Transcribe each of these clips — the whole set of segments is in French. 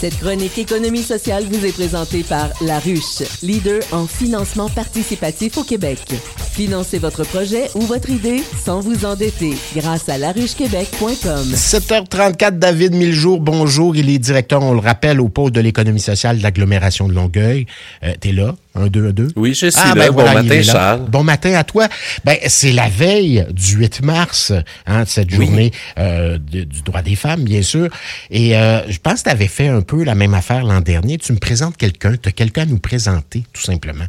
Cette chronique économie sociale vous est présentée par La Ruche, leader en financement participatif au Québec. Financez votre projet ou votre idée sans vous endetter grâce à laruchequebec.com. 7h34, David Miljour, bonjour. Il est directeur, on le rappelle, au pôle de l'économie sociale de l'agglomération de Longueuil. Euh, T'es là? Un, deux, un, deux? Oui, je suis Ah, là. ben bon voilà, matin. Charles. Bon matin à toi. Ben, c'est la veille du 8 mars, hein, de cette Oui. journée euh, de- du droit des femmes, bien sûr. Et euh, je pense que tu avais fait un peu la même affaire l'an dernier. Tu me présentes quelqu'un, tu as quelqu'un à nous présenter, tout simplement.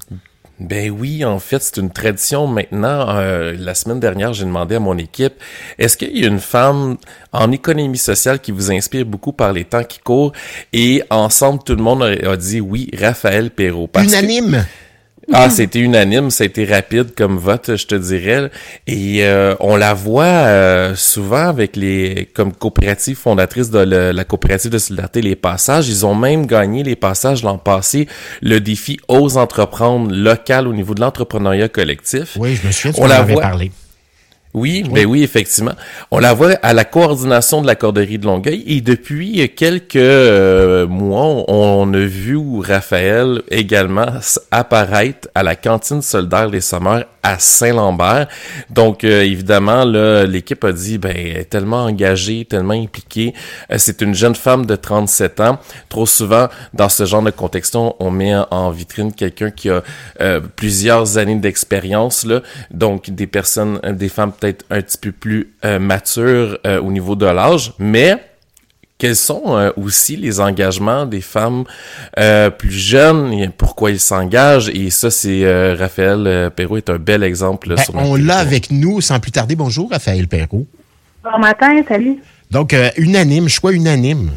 Ben oui, en fait, c'est une tradition maintenant. Euh, la semaine dernière, j'ai demandé à mon équipe, est-ce qu'il y a une femme en économie sociale qui vous inspire beaucoup par les temps qui courent? Et ensemble, tout le monde a, dit oui, Raphaël Perrault. Unanime. Ah, c'était unanime, ça a été rapide comme vote, je te dirais. Et euh, on la voit euh, souvent avec les comme coopérative fondatrice de le- la coopérative de solidarité Les Passages. Ils ont même gagné les passages l'an passé le défi Ose entreprendre local au niveau de l'entrepreneuriat collectif. Oui, je me souviens, tu On la voit. parlé. Oui, ben oui, effectivement. On la voit à la coordination de la corderie de Longueuil et depuis quelques euh, mois, on, a vu Raphaël également apparaître à la cantine solidaire des Sommeurs à Saint-Lambert. Donc, euh, évidemment, là, l'équipe a dit, ben, elle est tellement engagée, tellement impliquée. Euh, c'est une jeune femme de 37 ans. Trop souvent, dans ce genre de contexte, on, met en- vitrine quelqu'un qui a euh, plusieurs années d'expérience, là. Donc, des personnes, des femmes peut-être un petit peu plus euh, matures euh, au niveau de l'âge, mais quels sont euh, aussi les engagements des femmes euh, plus jeunes et pourquoi ils s'engagent? Et ça c'est euh, Raphaël Perrault est un bel exemple là, Ben, sur on l'a avec nous sans plus tarder. Bonjour, Raphaël Perrault. Bon matin, salut. Donc, euh, unanime, choix unanime.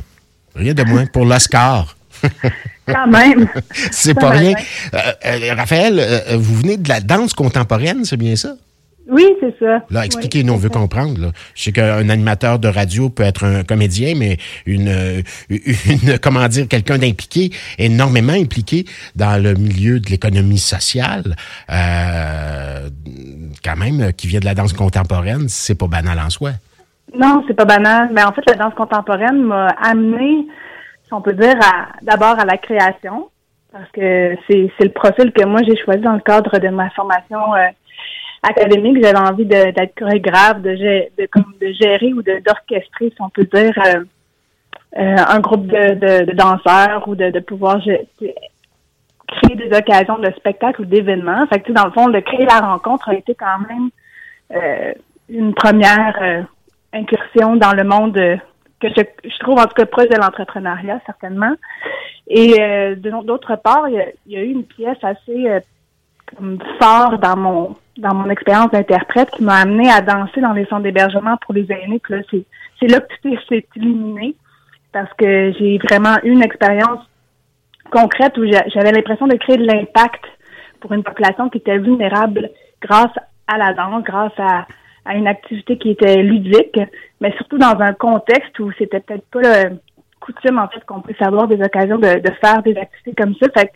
Rien de moins pour l'Oscar. Quand même. C'est Ce pas rien. Euh, euh, Raphaël, euh, vous venez de la danse contemporaine, c'est bien ça? Oui, c'est ça. Là, expliquez-nous, on veut comprendre. Là. Je sais qu'un animateur de radio peut être un comédien, mais une, euh, une comment dire, quelqu'un d'impliqué, énormément impliqué dans le milieu de l'économie sociale, euh, quand même, euh, qui vient de la danse contemporaine, c'est pas banal en soi. Non, c'est pas banal. Mais en fait, la danse contemporaine m'a amené, si on peut dire, à d'abord à la création, parce que c'est c'est le profil que moi j'ai choisi dans le cadre de ma formation euh, académique. J'avais envie d'être chorégraphe, de, de, comme de gérer ou d'orchestrer, si on peut dire, euh, euh, un groupe de, de, de danseurs ou de, pouvoir créer des occasions de spectacles ou d'événements. Fait que, dans le fond, de créer la rencontre a été quand même euh, une première incursion dans le monde que je, je trouve en tout cas proche de l'entrepreneuriat, certainement. Et d'autre part, il y, a, eu une pièce assez comme fort dans mon dans mon expérience d'interprète qui m'a amené à danser dans les centres d'hébergement pour les aînés. Puis là, c'est c'est là que tout est- s'est illuminé parce que j'ai vraiment eu une expérience concrète où j'a- j'avais l'impression de créer de l'impact pour une population qui était vulnérable grâce à la danse, grâce à, à une activité qui était ludique, mais surtout dans un contexte où c'était peut-être pas le coutume en fait qu'on puisse avoir des occasions de, de faire des activités comme ça. Fait que,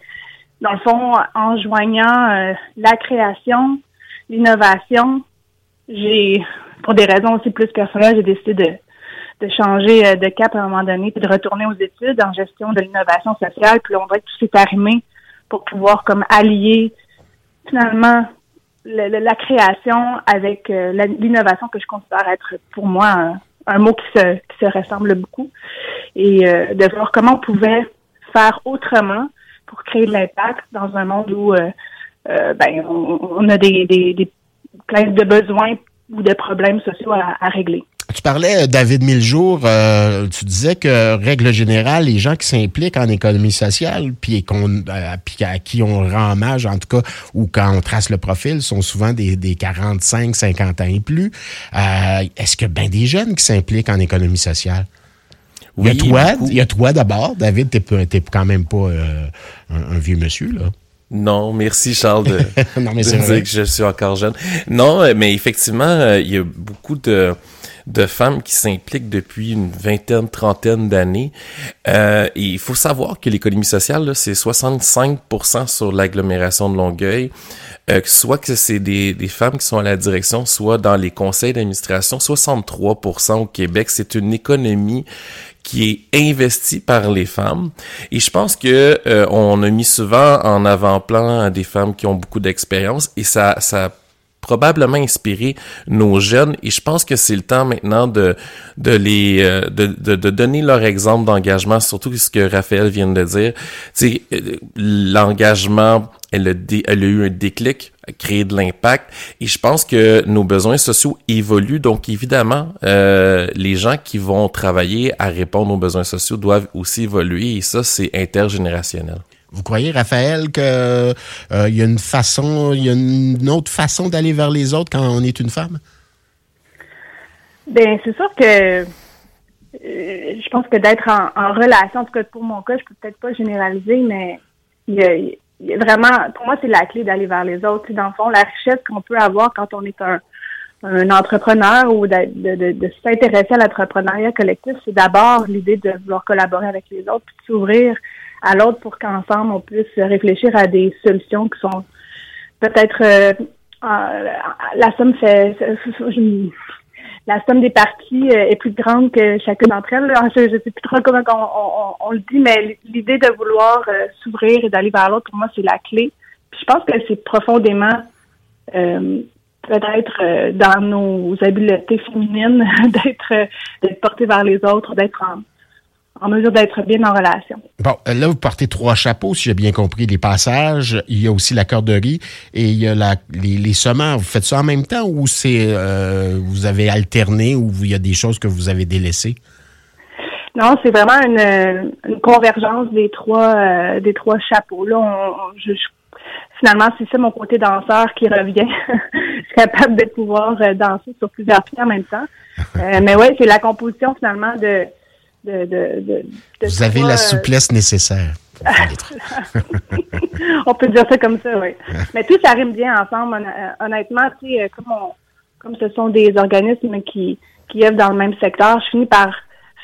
dans le fond, en joignant euh, la création, l'innovation, j'ai, pour des raisons aussi plus personnelles, j'ai décidé de, de changer euh, de cap à un moment donné, puis de retourner aux études en gestion de l'innovation sociale. Puis on dirait que tout s'est arrimé pour pouvoir comme allier finalement le- le- la création avec euh, l'innovation que je considère être pour moi un, un mot qui se, qui se ressemble beaucoup et euh, de voir comment on pouvait faire autrement pour créer de l'impact dans un monde où euh, euh, ben, on, a des, des, des de besoins ou de problèmes sociaux à, régler. Tu parlais, euh, David Miljour, tu disais que, règle générale, les gens qui s'impliquent en économie sociale, puis qu'on, euh, à qui on rend hommage, en tout cas, ou quand on trace le profil, sont souvent des, des 45, 50 ans et plus. Euh, Est-ce que ben des jeunes qui s'impliquent en économie sociale? Il y a toi, beaucoup. il y a toi d'abord, David, t'es quand même pas euh, un, un vieux monsieur, là. Non, merci Charles de, non, mais dire que je suis encore jeune. Non, mais effectivement, il y a beaucoup de de femmes qui s'impliquent depuis une vingtaine, trentaine d'années. Euh, et il faut savoir que l'économie sociale, c'est 65% sur l'agglomération de Longueuil. Euh, soit que c'est des, des femmes qui sont à la direction, soit dans les conseils d'administration, 63% au Québec. C'est une économie qui est investie par les femmes. Et je pense que euh, on a mis souvent en avant-plan des femmes qui ont beaucoup d'expérience et ça, ça probablement inspirer nos jeunes et je pense que c'est le temps maintenant de de les euh, de, de, de, donner leur exemple d'engagement surtout ce que Raphaël vient de dire tu euh, l'engagement elle a, elle a eu un déclic créer de l'impact. Et je pense que nos besoins sociaux évoluent. Donc évidemment euh, les gens qui vont travailler à répondre aux besoins sociaux doivent aussi évoluer. Et ça c'est intergénérationnel. Vous croyez, Raphaël, qu'il euh, y a une façon, il y a une autre façon d'aller vers les autres quand on est une femme? Bien, c'est sûr que euh, je pense que d'être en, relation, en tout cas pour mon cas, je peux peut-être pas généraliser, mais il y a, vraiment, pour moi, c'est la clé d'aller vers les autres. Dans le fond, la richesse qu'on peut avoir quand on est un, entrepreneur ou de, de, de s'intéresser à l'entrepreneuriat collectif, c'est d'abord l'idée de vouloir collaborer avec les autres, puis de s'ouvrir à l'autre pour qu'ensemble on puisse réfléchir à des solutions qui sont peut-être euh, euh, la somme fait la somme des parties euh, est plus grande que chacune d'entre elles. Je ne sais plus trop comment on, le dit, mais l'idée de vouloir s'ouvrir et d'aller vers l'autre, pour moi, c'est la clé. Puis je pense que c'est profondément peut-être dans nos habiletés féminines d'être d'être porté vers les autres, d'être en, en mesure d'être bien en relation. Bon, là, vous portez trois chapeaux, si j'ai bien compris, les passages, il y a aussi la corderie et il y a la, les, les Vous faites ça en même temps ou c'est euh, vous avez alterné ou il y a des choses que vous avez délaissées? Non, c'est vraiment une, une, convergence des trois euh, des trois chapeaux. Là, on, finalement, c'est ça mon côté danseur qui revient. je suis capable de pouvoir euh, danser sur plusieurs pieds en même temps. mais oui, c'est la composition finalement de vous avez la euh, souplesse nécessaire. on peut dire ça comme ça, oui. Mais tout ça rime bien ensemble. Euh, honnêtement, tu euh, comme, comme ce sont des organismes qui, qui œuvrent dans le même secteur, je finis par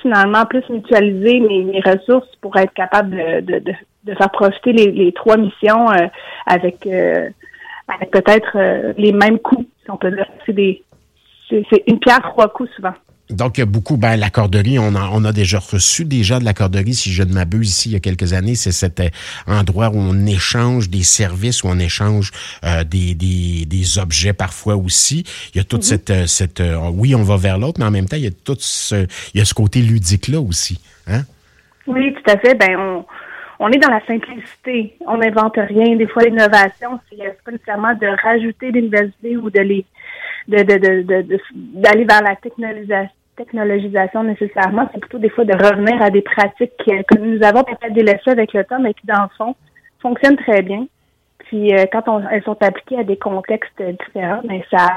finalement plus mutualiser mes, ressources pour être capable de, de, faire profiter les, trois missions avec, peut-être les mêmes coûts, si on peut dire. C'est une pierre trois coups souvent. Donc, il y a beaucoup, ben, l'accorderie, on a, on a déjà reçu déjà de l'accorderie, si je ne m'abuse, ici, il y a quelques années. C'est cet euh, endroit où on échange des services, où on échange euh, des, des, des, objets parfois aussi. Il y a toute mm-hmm. cette, euh, cette oui, on va vers l'autre, mais en même temps, il y a tout ce, il y a ce côté ludique-là aussi. Hein? Oui, tout à fait. Ben, on, on est dans la simplicité. On n'invente rien. Des fois, l'innovation, c'est pas nécessairement de rajouter des nouvelles idées ou de les d'aller de, de, de, vers la technologisation technologisation nécessairement, c'est plutôt des fois de revenir à des pratiques que nous avons peut-être délaissées avec le temps, mais qui, dans le fond, fonctionnent très bien. Puis euh, quand elles sont appliquées à des contextes différents, mais ben, ça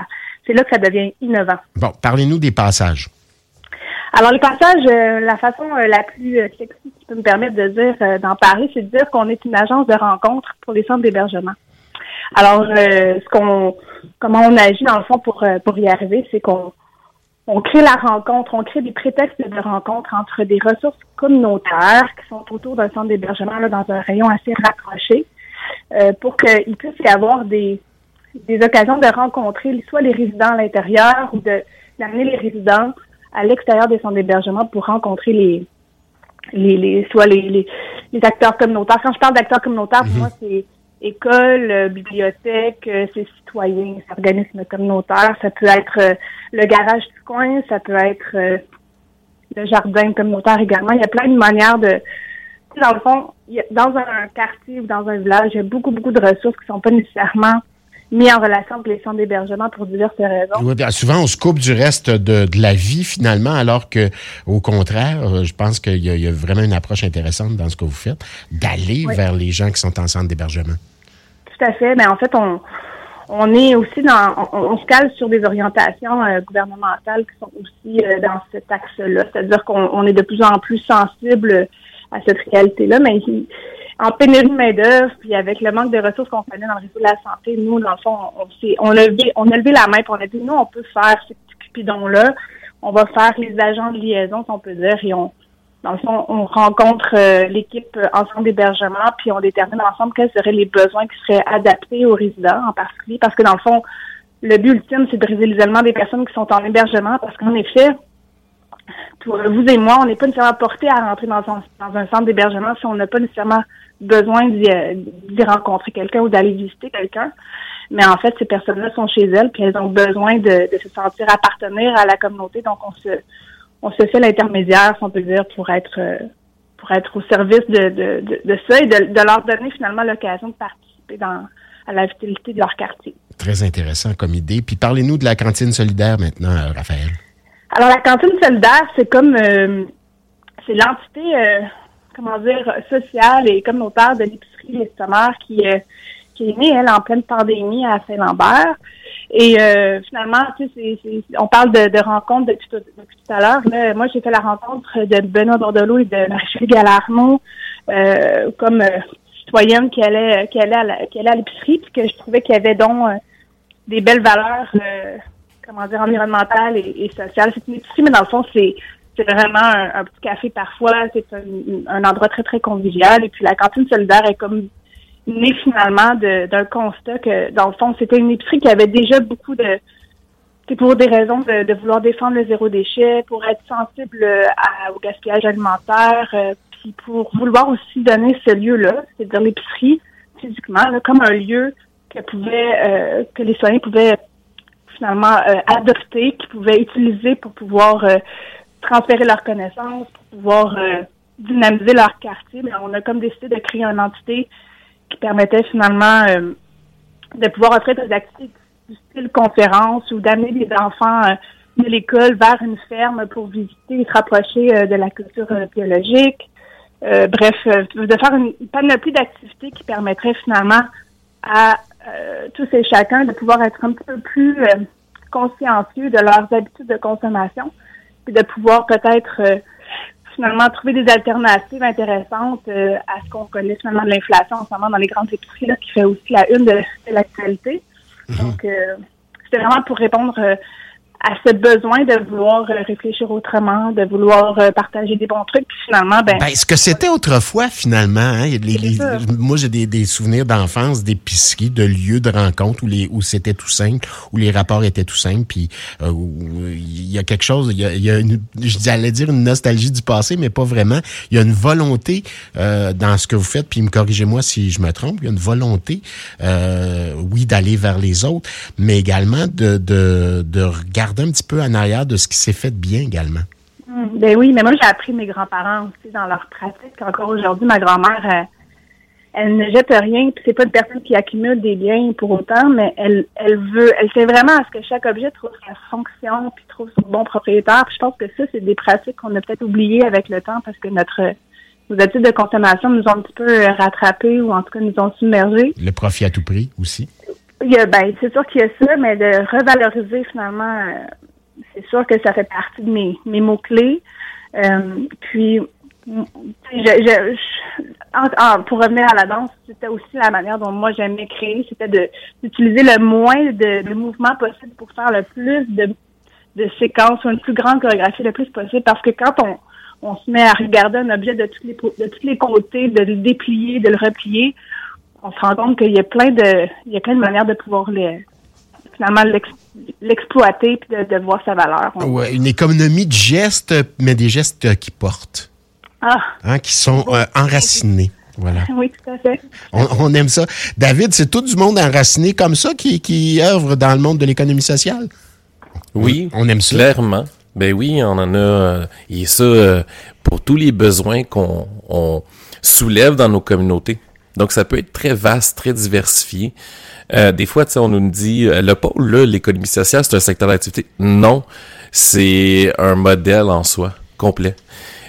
c'est là que ça devient innovant. Bon, parlez-nous des passages. Alors, les passages, euh, la façon euh, la plus sexy qui peut me permettre de dire, d'en parler, c'est de dire qu'on est une agence de rencontre pour les centres d'hébergement. Alors, ce qu'on comment on agit dans le fond pour, pour y arriver, c'est qu'on on crée la rencontre, on crée des prétextes de rencontre entre des ressources communautaires qui sont autour d'un centre d'hébergement dans un rayon assez rapproché, euh, pour qu'il puisse y avoir des, des occasions de rencontrer soit les résidents à l'intérieur ou de d'amener les résidents à l'extérieur des centres d'hébergement pour rencontrer les, les, les soit les, les, les acteurs communautaires. Quand je parle d'acteurs communautaires, pour mhm. moi, c'est école, euh, bibliothèque, euh, c'est citoyens, c'est organismes communautaires, ça peut être euh, le garage du coin, ça peut être le jardin communautaire également. Il y a plein de manières de dans le fond, dans un quartier ou dans un village, il y a beaucoup, beaucoup de ressources qui sont pas nécessairement mis en relation avec les centres d'hébergement pour diverses raisons. bien souvent, on se coupe du reste de, de, la vie finalement, alors que, au contraire, je pense qu'il y, y, a vraiment une approche intéressante dans ce que vous faites, d'aller vers les gens qui sont en centre d'hébergement. Tout à fait. Mais en fait, on, on est aussi dans, on, se cale sur des orientations euh, gouvernementales qui sont aussi euh, dans cet axe-là. C'est-à-dire qu'on est de plus en plus sensible à cette réalité-là, mais en pénurie de main-d'œuvre, puis avec le manque de ressources qu'on connaît dans le réseau de la santé, nous, dans le fond, on, on, a, levé, on a levé la main, pour on a dit, nous, on peut faire ces petits cupidons-là. On va faire les agents de liaison, si on peut dire, et on, dans le fond, on rencontre euh, l'équipe ensemble d'hébergement, puis on détermine ensemble quels seraient les besoins qui seraient adaptés aux résidents en particulier, parce que dans le fond, le but ultime, c'est de briser l'isolement des personnes qui sont en hébergement, parce qu'en effet, vous et moi, on n'est pas nécessairement porté à rentrer dans un, centre d'hébergement si on n'a pas nécessairement besoin d'y rencontrer quelqu'un ou d'aller visiter quelqu'un. Mais en fait, ces personnes-là sont chez elles, puis elles ont besoin de, se sentir appartenir à la communauté. Donc, on se, fait l'intermédiaire, si on peut dire, pour être pour être au service de, de, ça et de, de leur donner finalement l'occasion de participer dans à la vitalité de leur quartier. Très intéressant comme idée. Puis parlez-nous de la cantine solidaire maintenant, euh, Raphaël. Alors, la cantine solidaire, c'est comme euh, c'est l'entité euh, comment dire, sociale et communautaire de l'épicerie Les qui, euh, qui est née, elle, en pleine pandémie à Saint-Lambert. Et euh, finalement, tu sais, on parle de, de rencontres depuis tout, à l'heure. Moi, j'ai fait la rencontre de Benoît Bordelot et de Marie-Julie Galarno euh, comme citoyenne qui allait, qui allait à l'épicerie, puis que je trouvais qu'il y avait donc des belles valeurs, comment dire, environnementales et, et sociales. C'est une épicerie, mais dans le fond, c'est c'est vraiment un, petit café parfois. C'est un, endroit très, très convivial. Et puis la cantine solidaire est comme née finalement d'un constat que, dans le fond, c'était une épicerie qui avait déjà beaucoup de... C'est pour des raisons de, vouloir défendre le zéro déchet, pour être sensible au gaspillage alimentaire, euh, puis pour vouloir aussi donner ce lieu-là, c'est-à-dire l'épicerie, physiquement, comme un lieu que pouvait, euh, que les soignants pouvaient finalement euh, adopter, qu'ils pouvaient utiliser pour pouvoir transférer leurs connaissances, pour pouvoir euh, dynamiser leur quartier, mais on a comme décidé de créer une entité qui permettait finalement euh, de pouvoir offrir des activités du style conférence ou d'amener des enfants euh, de l'école vers une ferme pour visiter et se rapprocher de la culture biologique. bref, de faire une panoplie d'activités qui permettrait finalement à tous et chacun de pouvoir être un petit peu plus consciencieux de leurs habitudes de consommation de pouvoir peut-être euh, finalement trouver des alternatives intéressantes euh, à ce qu'on connaît finalement de l'inflation en ce moment dans les grandes épiceries, qui fait aussi la une de, l'actualité. Mm-hmm. Donc, euh, c'était vraiment pour répondre à ce besoin de vouloir euh, réfléchir autrement, de vouloir euh, partager des bons trucs. Puis finalement, ben, ben ce que c'était autrefois finalement. Hein, moi, j'ai des, des, souvenirs d'enfance, d'épiceries, de lieux de rencontre où les où c'était tout simple, où les rapports étaient tout simples. Puis euh, il y a quelque chose, il y a, y a une, j'allais dire une nostalgie du passé, mais pas vraiment. Il y a une volonté euh, dans ce que vous faites. Puis me corrigez-moi si je me trompe. Il y a une volonté, oui, d'aller vers les autres, mais également de de, de regarder un petit peu en arrière de ce qui s'est fait de bien également. Hmm. ben oui, mais moi, j'ai appris mes grands-parents aussi dans leur pratique. Encore aujourd'hui, ma grand-mère, euh, elle, ne jette rien. Puis c'est pas une personne qui accumule des biens pour autant, mais elle, elle veut, elle fait vraiment à ce que chaque objet trouve sa fonction puis trouve son bon propriétaire. Puis je pense que ça, c'est des pratiques qu'on a peut-être oubliées avec le temps parce que notre nos habitudes de consommation nous ont un petit peu rattrapés ou en tout cas nous ont submergés. Le profit à tout prix aussi. Il y a, ben, c'est sûr qu'il y a ça, mais de revaloriser finalement, euh, c'est sûr que ça fait partie de mes, mes mots-clés. Euh, puis, je, je, pour revenir à la danse, c'était aussi la manière dont moi j'aimais créer, c'était de d'utiliser le moins de, de mouvements possible pour faire le plus de, de séquences ou une plus grande chorégraphie le plus possible. Parce que quand on, on se met à regarder un objet de tous les de tous les côtés, de le déplier, de le replier, on se rend compte qu'il y a plein de il y a plein de manières de pouvoir les, finalement l'exploiter puis de, voir sa valeur. Ouais, une économie de gestes, mais des gestes qui portent. Ah. Hein, qui sont euh, enracinés. Voilà. Oui, tout à fait. On, aime ça. David, c'est tout du monde enraciné comme ça qui, qui œuvre dans le monde de l'économie sociale? Oui, on aime ça. Clairement. Ben oui, on en a. Euh, et ça, euh, pour tous les besoins qu'on soulève dans nos communautés. Donc, ça peut être très vaste, très diversifié. Euh, des fois, on nous dit, euh, le pôle, là, l'économie sociale, c'est un secteur d'activité. Non, c'est un modèle en soi, complet.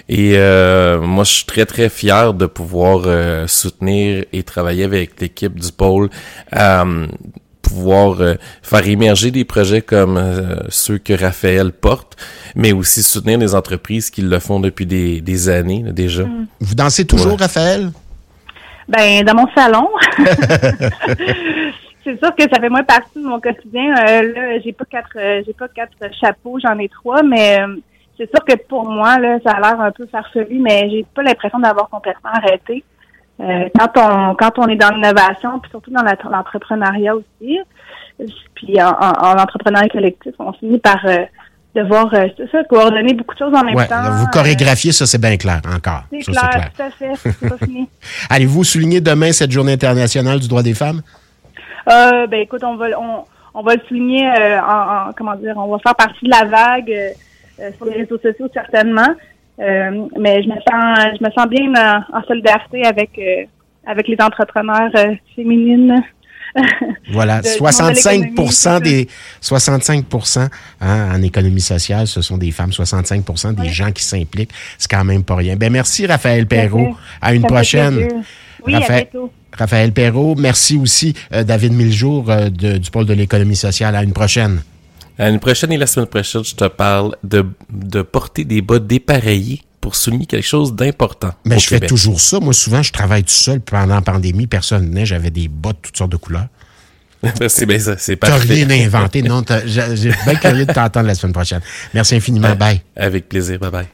Et euh, moi, je suis très, très fier de pouvoir euh, soutenir et travailler avec l'équipe du pôle à pouvoir faire émerger des projets comme ceux que Raphaël porte, mais aussi soutenir des entreprises qui le font depuis des, des années déjà. Vous dansez toujours, Raphaël? Ben, dans mon salon. c'est sûr que ça fait moins partie de mon quotidien. Euh, là, j'ai pas quatre, euh, j'ai pas quatre chapeaux, j'en ai trois, mais euh, c'est sûr que pour moi, là, ça a l'air un peu farfelu, mais j'ai pas l'impression d'avoir complètement arrêté. quand on quand on est dans l'innovation, puis surtout dans l'entrepreneuriat aussi, puis en, en, entrepreneuriat collectif, on finit par devoir ça, coordonner beaucoup de choses en même temps. Vous chorégraphiez, ça c'est bien clair encore. C'est clair, tout à fait. C'est pas fini. Allez-vous souligner demain cette journée internationale du droit des femmes? Euh, ben écoute, on va on, on va le souligner euh, en, comment dire, on va faire partie de la vague euh, euh, sur les réseaux sociaux certainement. mais je me sens je me sens bien en, solidarité avec avec les entrepreneurs féminines. voilà, 65 des 65 hein, en économie sociale, ce sont des femmes, 65% des gens qui s'impliquent, c'est quand même pas rien. Ben merci Raphaël Perrault, à une prochaine. Oui, à bientôt. Raphaël Perrault. Merci aussi, euh, David Miljour euh, du pôle de l'économie sociale. À une prochaine. À une prochaine et la semaine prochaine, je te parle de, de porter des bas dépareillés pour souligner quelque chose d'important. Mais je fais toujours ça. Moi, souvent, je travaille tout seul pendant la pandémie. Personne n'est. J'avais des de toutes sortes de couleurs. c'est bien ça, c'est parfait. T'as rien inventé. non, j'ai bien curieux de t'entendre la semaine prochaine. Merci infiniment. Bye. Avec plaisir. Bye bye.